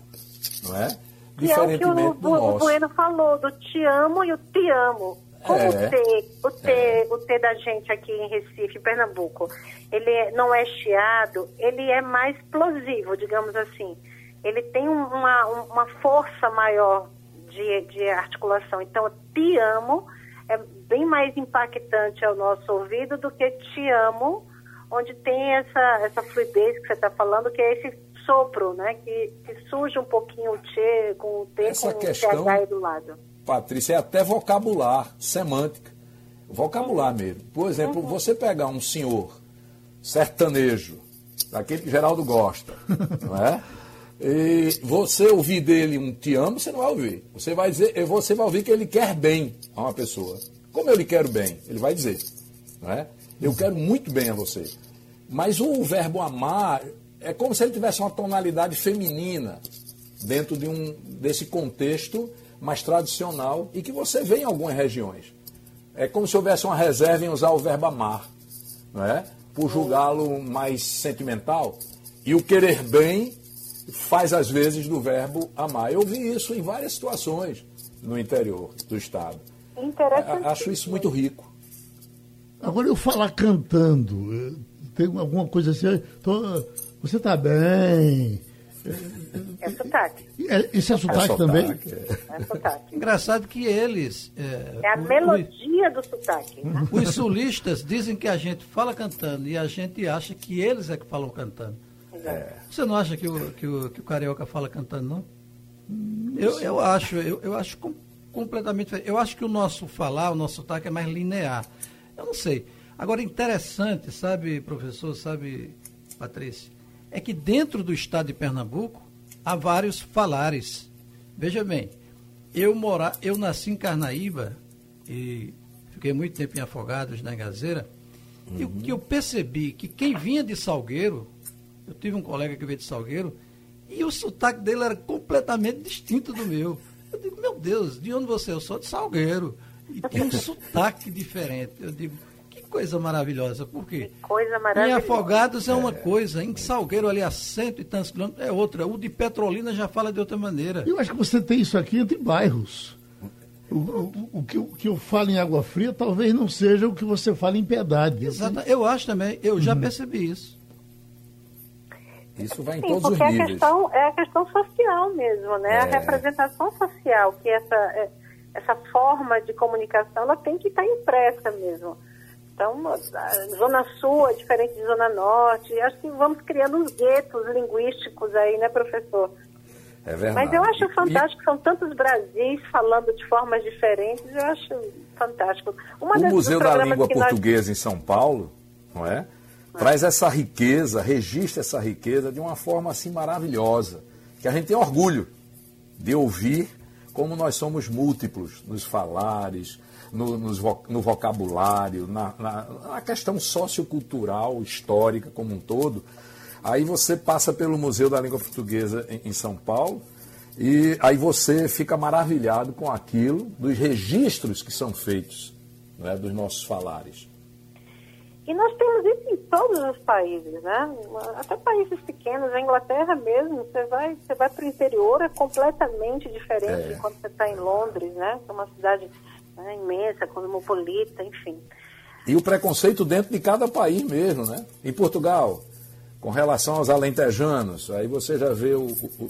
não é? Que é o que o, o, o Bueno falou, do te amo e o te amo. Como é, o, T, o, T, é. o T da gente aqui em Recife, Pernambuco, ele é, não é chiado, ele é mais explosivo, digamos assim. Ele tem uma, uma força maior de, de articulação. Então, te amo é bem mais impactante ao nosso ouvido do que te amo, onde tem essa, essa fluidez que você está falando, que é esse sopro, né? Que, que surge um pouquinho o T com o T essa com questão, o TH aí do lado. Patrícia, é até vocabular, semântica. Vocabular mesmo. Por exemplo, uhum. você pegar um senhor sertanejo, daquele que Geraldo gosta, não é? E você ouvir dele um te amo, você não vai ouvir. Você vai dizer, você vai ouvir que ele quer bem a uma pessoa. Como eu lhe quero bem? Ele vai dizer. Não é? Eu quero muito bem a você. Mas o verbo amar é como se ele tivesse uma tonalidade feminina dentro de um, desse contexto mais tradicional e que você vê em algumas regiões. É como se houvesse uma reserva em usar o verbo amar, não é? por julgá-lo mais sentimental. E o querer bem faz às vezes do verbo amar. Eu vi isso em várias situações no interior do estado. Interessante. Acho isso muito rico. Agora eu falar cantando, eh, tem alguma coisa assim, tô, você está bem. É sotaque. É, isso é sotaque, é sotaque também? É sotaque. Engraçado que eles. É, é a o, melodia o, do sotaque. Né? Os sulistas dizem que a gente fala cantando e a gente acha que eles é que falam cantando. É. Você não acha que o, que o, que o Carioca fala cantando, não? Eu, eu acho, eu, eu acho com, completamente diferente. Eu acho que o nosso falar, o nosso sotaque é mais linear. Eu não sei. Agora, interessante, sabe, professor, sabe, Patrícia, é que dentro do estado de Pernambuco há vários falares. Veja bem, eu morar, eu nasci em Carnaíba e fiquei muito tempo em Afogados, na Gazeira, uhum. e o que eu percebi que quem vinha de Salgueiro eu tive um colega que veio de Salgueiro e o sotaque dele era completamente distinto do meu. Eu digo, meu Deus, de onde você é? Eu sou de Salgueiro. E tem um sotaque diferente. Eu digo, coisa maravilhosa. Por quê? Que coisa maravilhosa. Em Afogados é uma coisa, em Salgueiro, ali a cento e tantos quilômetros, é outra. O de Petrolina já fala de outra maneira. Eu acho que você tem isso aqui entre bairros. O, o, o, que, o que eu falo em Água Fria talvez não seja o que você fala em Piedade. Exato, eu acho também, eu já uhum. percebi isso. Isso vai em Sim, todos os níveis. Porque a questão é a questão social mesmo, né? É. A representação social, que essa, é, essa forma de comunicação, ela tem que estar impressa mesmo. Então, Zona Sul é diferente de Zona Norte. Acho que vamos criando uns guetos linguísticos aí, né, professor? É verdade. Mas eu acho fantástico, e... são tantos Brasis falando de formas diferentes, eu acho fantástico. Uma o Museu da Língua Portuguesa nós... em São Paulo, não é? traz essa riqueza, registra essa riqueza de uma forma assim maravilhosa, que a gente tem orgulho de ouvir como nós somos múltiplos nos falares, no, no vocabulário, na, na, na, questão sociocultural, histórica como um todo. Aí você passa pelo Museu da Língua Portuguesa em, em São Paulo e aí você fica maravilhado com aquilo, dos registros que são feitos né, dos nossos falares. E nós temos isso em todos os países, né? Até países pequenos, a Inglaterra mesmo, você vai, você vai para o interior, é completamente diferente é. de quando você está em Londres, né? É uma cidade né, imensa, cosmopolita, enfim. E o preconceito dentro de cada país mesmo, né? Em Portugal, Com relação aos alentejanos, aí você já vê o,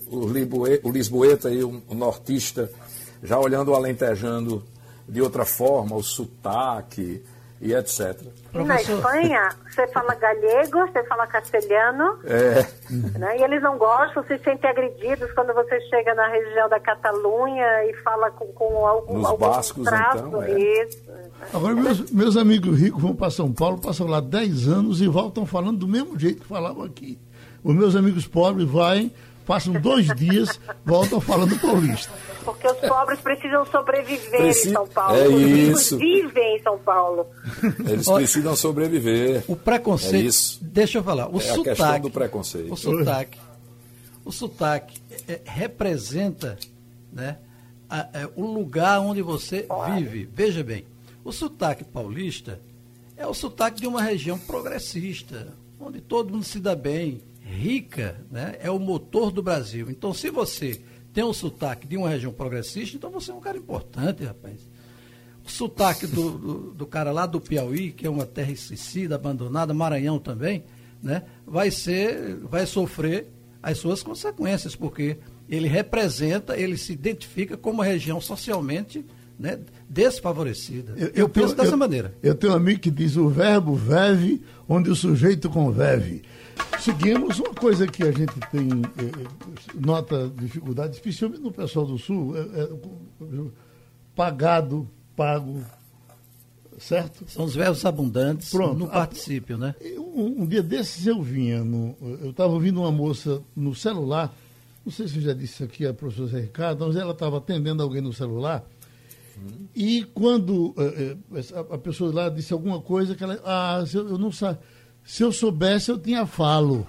o, o, o Lisboeta e o, o nortista já olhando o alentejano de outra forma, o sotaque, e etc. E na Espanha, você fala galego, você fala castelhano, é. né? e eles não gostam, se sentem agredidos quando você chega na região da Catalunha e fala com, com algum, Nos algum bascos, traço. então, é. Isso. Agora, meus, meus amigos ricos vão para São Paulo, passam lá 10 anos e voltam falando do mesmo jeito que falavam aqui. Os meus amigos pobres vão passam dois dias, voltam falando paulista. Porque os pobres precisam sobreviver Preci... em São Paulo. É os isso. vivem em São Paulo. Eles precisam sobreviver. O preconceito. É isso. Deixa eu falar. O é sotaque, a questão do preconceito. O sotaque. O sotaque é, representa né, a, é, o lugar onde você vive. Veja bem, o sotaque paulista é o sotaque de uma região progressista, onde todo mundo se dá bem, rica, né, é o motor do Brasil. Então, se você tem um sotaque de uma região progressista, então você é um cara importante, rapaz. O sotaque do, do, do cara lá do Piauí, que é uma terra esquecida, abandonada, Maranhão também, né, vai ser, vai sofrer as suas consequências, porque ele representa, ele se identifica como uma região socialmente né, desfavorecida. Eu, eu, eu penso tenho, dessa eu, maneira. Eu tenho um amigo que diz o verbo veve, onde o sujeito conveve. Seguimos uma coisa que a gente tem é, nota dificuldade, especialmente no pessoal do Sul, é, é, pagado, pago, certo? São os verbos abundantes Pronto, no particípio, né? Um, um, dia desses eu vinha, no, eu estava ouvindo uma moça no celular, não sei se eu já disse aqui a professora Zé Ricardo, mas ela estava atendendo alguém no celular, hum. e quando a, a pessoa lá disse alguma coisa que ela, ah, eu não sabia se eu soubesse, eu tinha falo.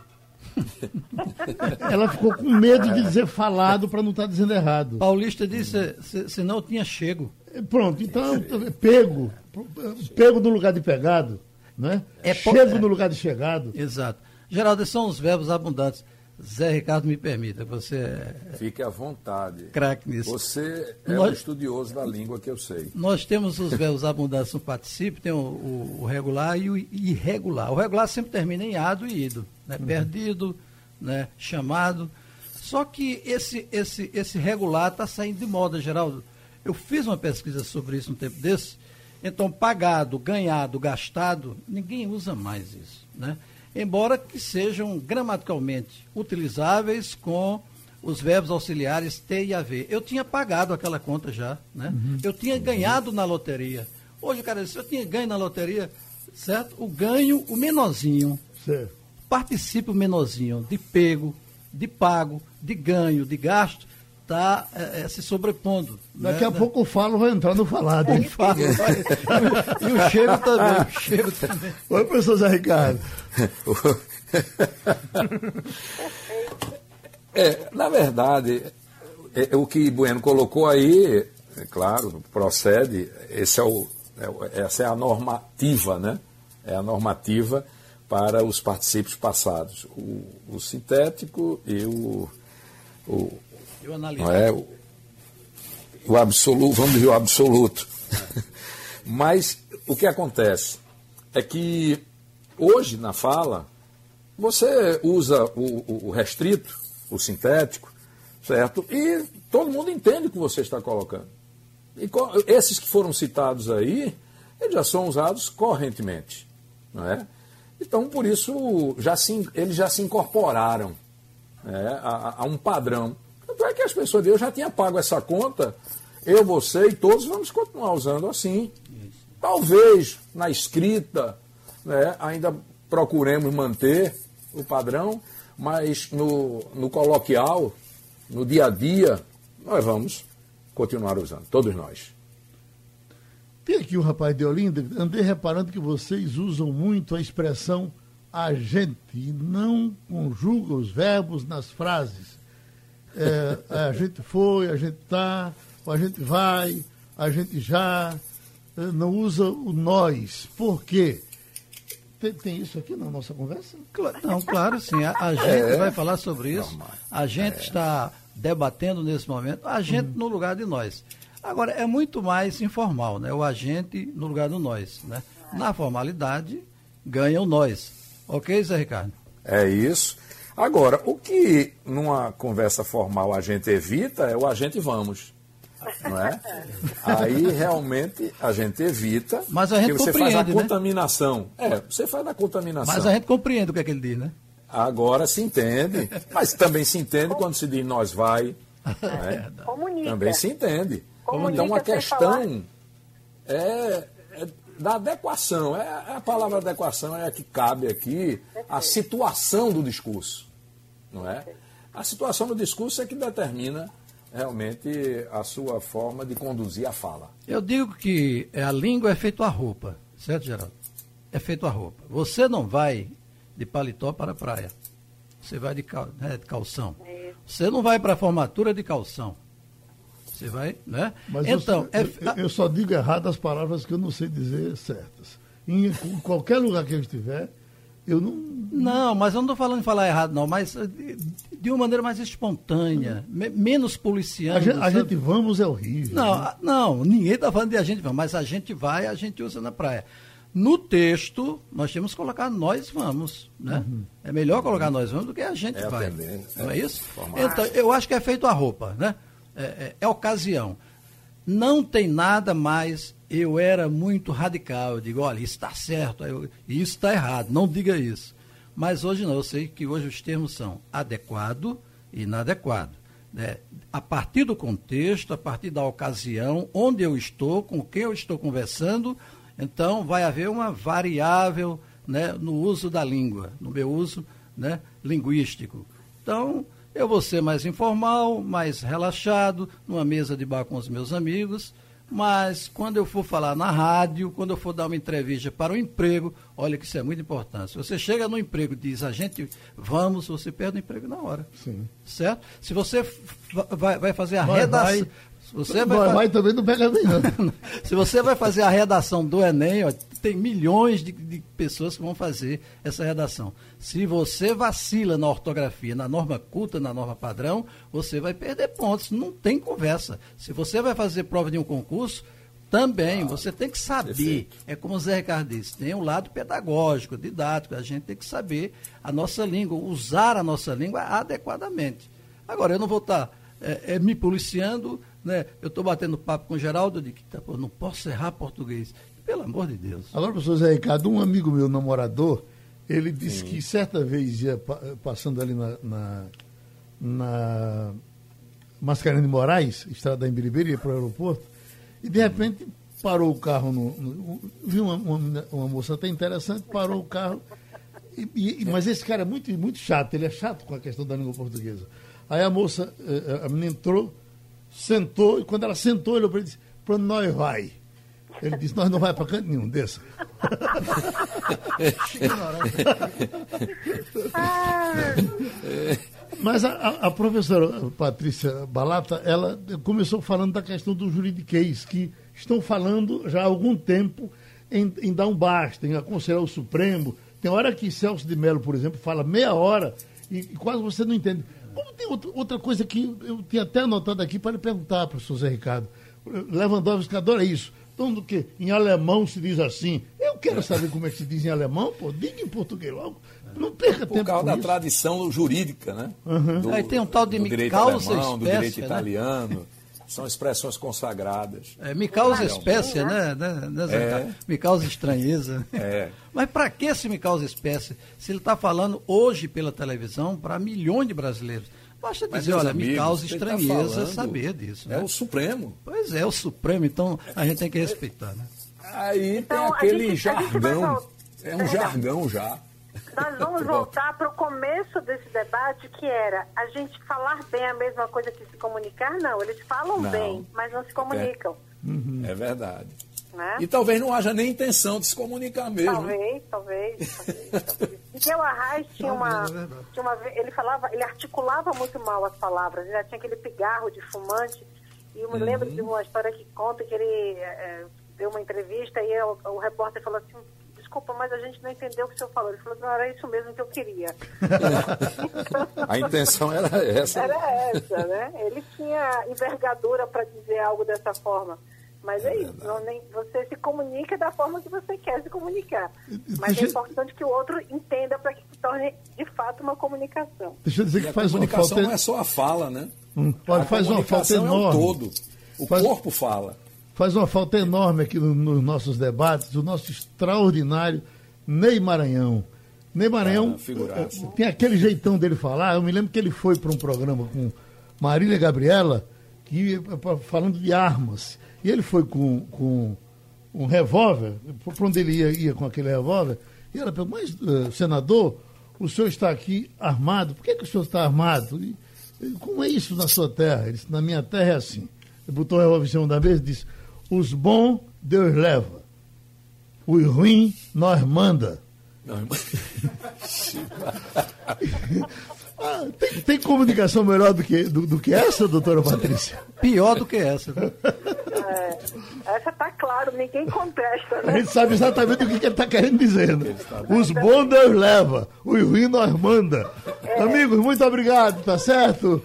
Ela ficou com medo de dizer falado para não estar tá dizendo errado. Paulista disse, se, se não tinha chego. Pronto, então, pego. Pego no lugar de pegado. Né? É Chego no lugar de chegado. Exato. Geraldo, são os verbos abundantes. Zé Ricardo, me permita, você é Fique à vontade. Craque nisso. Você é nós, um estudioso da língua que eu sei. Nós temos os verbos abundantes no participe, tem o, o, o, regular e o irregular. O regular sempre termina em ado e ido, né? Uhum. perdido, né? chamado. Só que esse, esse, esse regular está saindo de moda, Geraldo. Eu fiz uma pesquisa sobre isso no tempo desse. Então, pagado, ganhado, gastado, ninguém usa mais isso, né? Embora que sejam gramaticalmente utilizáveis com os verbos auxiliares ter e haver. Eu tinha pagado aquela conta já, né? Uhum. Eu tinha ganhado na loteria. Hoje o cara disse, eu tinha ganho na loteria, certo? O ganho, o menorzinho. Certo. Participe o menorzinho de pego, de pago, de ganho, de gasto, está é, é, se sobrepondo. Daqui né? a pouco o falo vai entrar no falado. O falo vai... e o cheiro também. O cheiro também. Oi, professor Zé Ricardo. é, na verdade, é, o que Bueno colocou aí, é claro, procede, esse é o, é, essa é a normativa, né? É a normativa para os particípios passados. O, o sintético e o, o eu é? O, o absoluto, vamos dizer o absoluto. Mas o que acontece é que hoje na fala você usa o, o restrito, o sintético, certo? E todo mundo entende o que você está colocando. E esses que foram citados aí, eles já são usados correntemente. Não é? Então, por isso, já se, eles já se incorporaram né, a, a um padrão tanto é que as pessoas eu já tinha pago essa conta, eu, você e todos vamos continuar usando assim. Talvez na escrita né, ainda procuremos manter o padrão, mas no, no coloquial, no dia a dia, nós vamos continuar usando, todos nós. Tem aqui o rapaz de Olinda, andei reparando que vocês usam muito a expressão a gente e não conjuga os verbos nas frases é, a gente foi, a gente está, a gente vai, a gente já, é, não usa o nós. Por quê? Tem, tem isso aqui na nossa conversa? Não, claro, sim. A, a gente é, vai falar sobre isso. A gente é. está debatendo nesse momento, a gente hum. no lugar de nós. Agora, é muito mais informal, né? O agente no lugar do nós, né? Na formalidade, ganha o nós. Ok, Zé Ricardo? É isso. Agora, o que numa conversa formal a gente evita é o a gente vamos. Não é? Aí realmente a gente evita. Mas a gente porque você faz a né? contaminação. É, você faz a contaminação. Mas a gente compreende o que é que ele diz, né? Agora se entende. Mas também se entende quando se diz nós vai. né? Comunica. Também se entende. Comunica então a questão é, é da adequação. É, é a palavra adequação é a que cabe aqui a situação do discurso. Não é? A situação do discurso é que determina realmente a sua forma de conduzir a fala. Eu digo que a língua é feito a roupa, certo, Geraldo? É feito a roupa. Você não vai de paletó para a praia. Você vai de, cal, né, de calção. Você não vai para a formatura de calção. Você vai, né? Mas então, eu, é, eu, eu só digo errado as palavras que eu não sei dizer certas. Em, em qualquer lugar que eu estiver, eu não. Não, mas eu não estou falando de falar errado, não, mas eh, de, uma maneira mais espontânea, me- menos policiando. A gente, a gente vamos é horrível. Não, né? não, ninguém está falando de a gente vai, mas a gente vai, a gente usa na praia. No texto, nós temos que colocar nós vamos, né? É melhor colocar nós vamos do que a gente É vai. tendência, Não é é, isso? Então, eu acho que é feito a roupa, né? É, é- é ocasião. Não tem nada mais. Eu era muito radical. Eu digo, olha, isso está certo, eu- isso está errado. Não diga isso. Mas hoje não. Eu sei que hoje os termos são adequado e inadequado. né? A partir do contexto, a partir da ocasião, onde eu estou, com quem eu estou conversando, então vai haver uma variável né, no uso da língua, no meu uso né, linguístico. Então, eu vou ser mais informal, mais relaxado, numa mesa de bar com os meus amigos, mas quando eu for falar na rádio, quando eu for dar uma entrevista para o emprego, olha que isso é muito importante. Se você chega no emprego e diz a gente vamos, você perde o emprego na hora. Sim. Certo? Se você vai, vai fazer a Vai, redação. vai. Se você vai, Vai, também não pega bem, não. se você vai fazer a redação do Enem, ó, tem milhões de, de pessoas que vão fazer essa redação. Se você vacila na ortografia, na norma culta, na norma padrão, você vai perder pontos. Não tem conversa. Se você vai fazer prova de um concurso, também você tem que saber. perfeito. É como o Zé Ricardo disse, tem um lado pedagógico, didático. A gente tem que saber a nossa língua, usar a nossa língua adequadamente. Agora, eu não vou estar é, é, me policiando, né? Eu estou batendo papo com o Geraldo de que tá, pô, não posso errar português. Pelo amor de Deus. Agora, professor Zé Ricardo, um amigo meu, namorador, ele disse que certa vez ia pa- passando ali na, na, na Mascarenhas de Moraes, estrada da Embiribeira, ia para o aeroporto, e de repente parou o carro, no, no- viu uma, uma, uma moça até interessante, parou o carro, e- e- mas esse cara é muito, muito chato, ele é chato com a questão da língua portuguesa. Aí a moça, eh, a menina entrou, sentou, e quando ela sentou, ele disse, para onde nós vai? Ele disse, nós não vai para canto nenhum desse. Mas a, a- a professora Patrícia Balata, ela começou falando da questão do juridiquês, que estão falando já há algum tempo em, em dar um basta, em aconselhar o Supremo. Tem hora que Celso de Mello, por exemplo, fala meia hora e, e quase você não entende. Como tem outra, outra coisa que eu tinha até anotado aqui para lhe perguntar, professor Zé Ricardo. Lewandowski adora isso. Então, do que em alemão se diz assim. Eu quero saber como é que se diz em alemão, pô. Diga em português logo. Não perca Por tempo causa com da isso. tradição jurídica, né? Do, Aí tem um tal de do direito causa alemão, do espécie, direito né? São expressões consagradas. É, me causa espécie, né? né, né É. Me causa estranheza. É. Mas para que se me causa espécie? Se ele está falando hoje pela televisão para milhões de brasileiros. Basta dizer, olha, me amigos, causa quem tá estranheza falando saber disso. É né? o Supremo. Pois é, o Supremo, então a gente tem que respeitar. Né? Aí Então, tem aquele gente- jargão. É um jargão já. Nós vamos voltar para o começo desse debate, que era a gente falar bem a mesma coisa que se comunicar. Não, eles falam Não. bem, mas não se comunicam. É verdade. Né? E talvez não haja nem intenção de se comunicar mesmo. Talvez, talvez, talvez, talvez. Miguel Arraes tinha uma, é tinha uma. Ele falava, ele articulava muito mal as palavras, ele já tinha aquele pigarro de fumante. E eu me lembro Uhum. de uma história que conta que ele eh, deu uma entrevista e o, o repórter falou assim. Desculpa, mas a gente não entendeu o que o senhor falou. Ele falou, não, era isso mesmo que eu queria. A intenção era essa. Era essa, né? Ele tinha envergadura para dizer algo dessa forma. Mas é, é isso, não, nem, você se comunica da forma que você quer se comunicar. Mas Deixa... é importante que o outro entenda para que se torne de fato uma comunicação. Deixa eu dizer que e faz uma falta. A comunicação não é só a fala, né? Hum, a faz uma falta enorme. É o todo. O faz... corpo fala. Faz uma falta enorme aqui nos no nossos debates o nosso extraordinário Ney Maranhão. Ney Maranhão ah, tem aquele jeitão dele falar. Eu me lembro que ele foi para um programa com Marília Gabriela, que, falando de armas. E ele foi com, com um revólver, para onde ele ia, ia com aquele revólver, e ela perguntou, mas, uh, senador, o senhor está aqui armado, por que, que o senhor está armado? E, como é isso na sua terra? Ele disse, na minha terra é assim. Ele botou o revólver em cima da mesa e disse, os bons Deus leva, os ruins nós manda. Ah, tem, tem, comunicação melhor do que, do, do, que essa, doutora Patrícia? Pior do que essa. É, essa tá claro, ninguém contesta. Né? A gente sabe exatamente o que, que ele está querendo dizer. Né? Os bons Deus leva, os ruins nós manda. É. Amigos, muito obrigado, tá certo?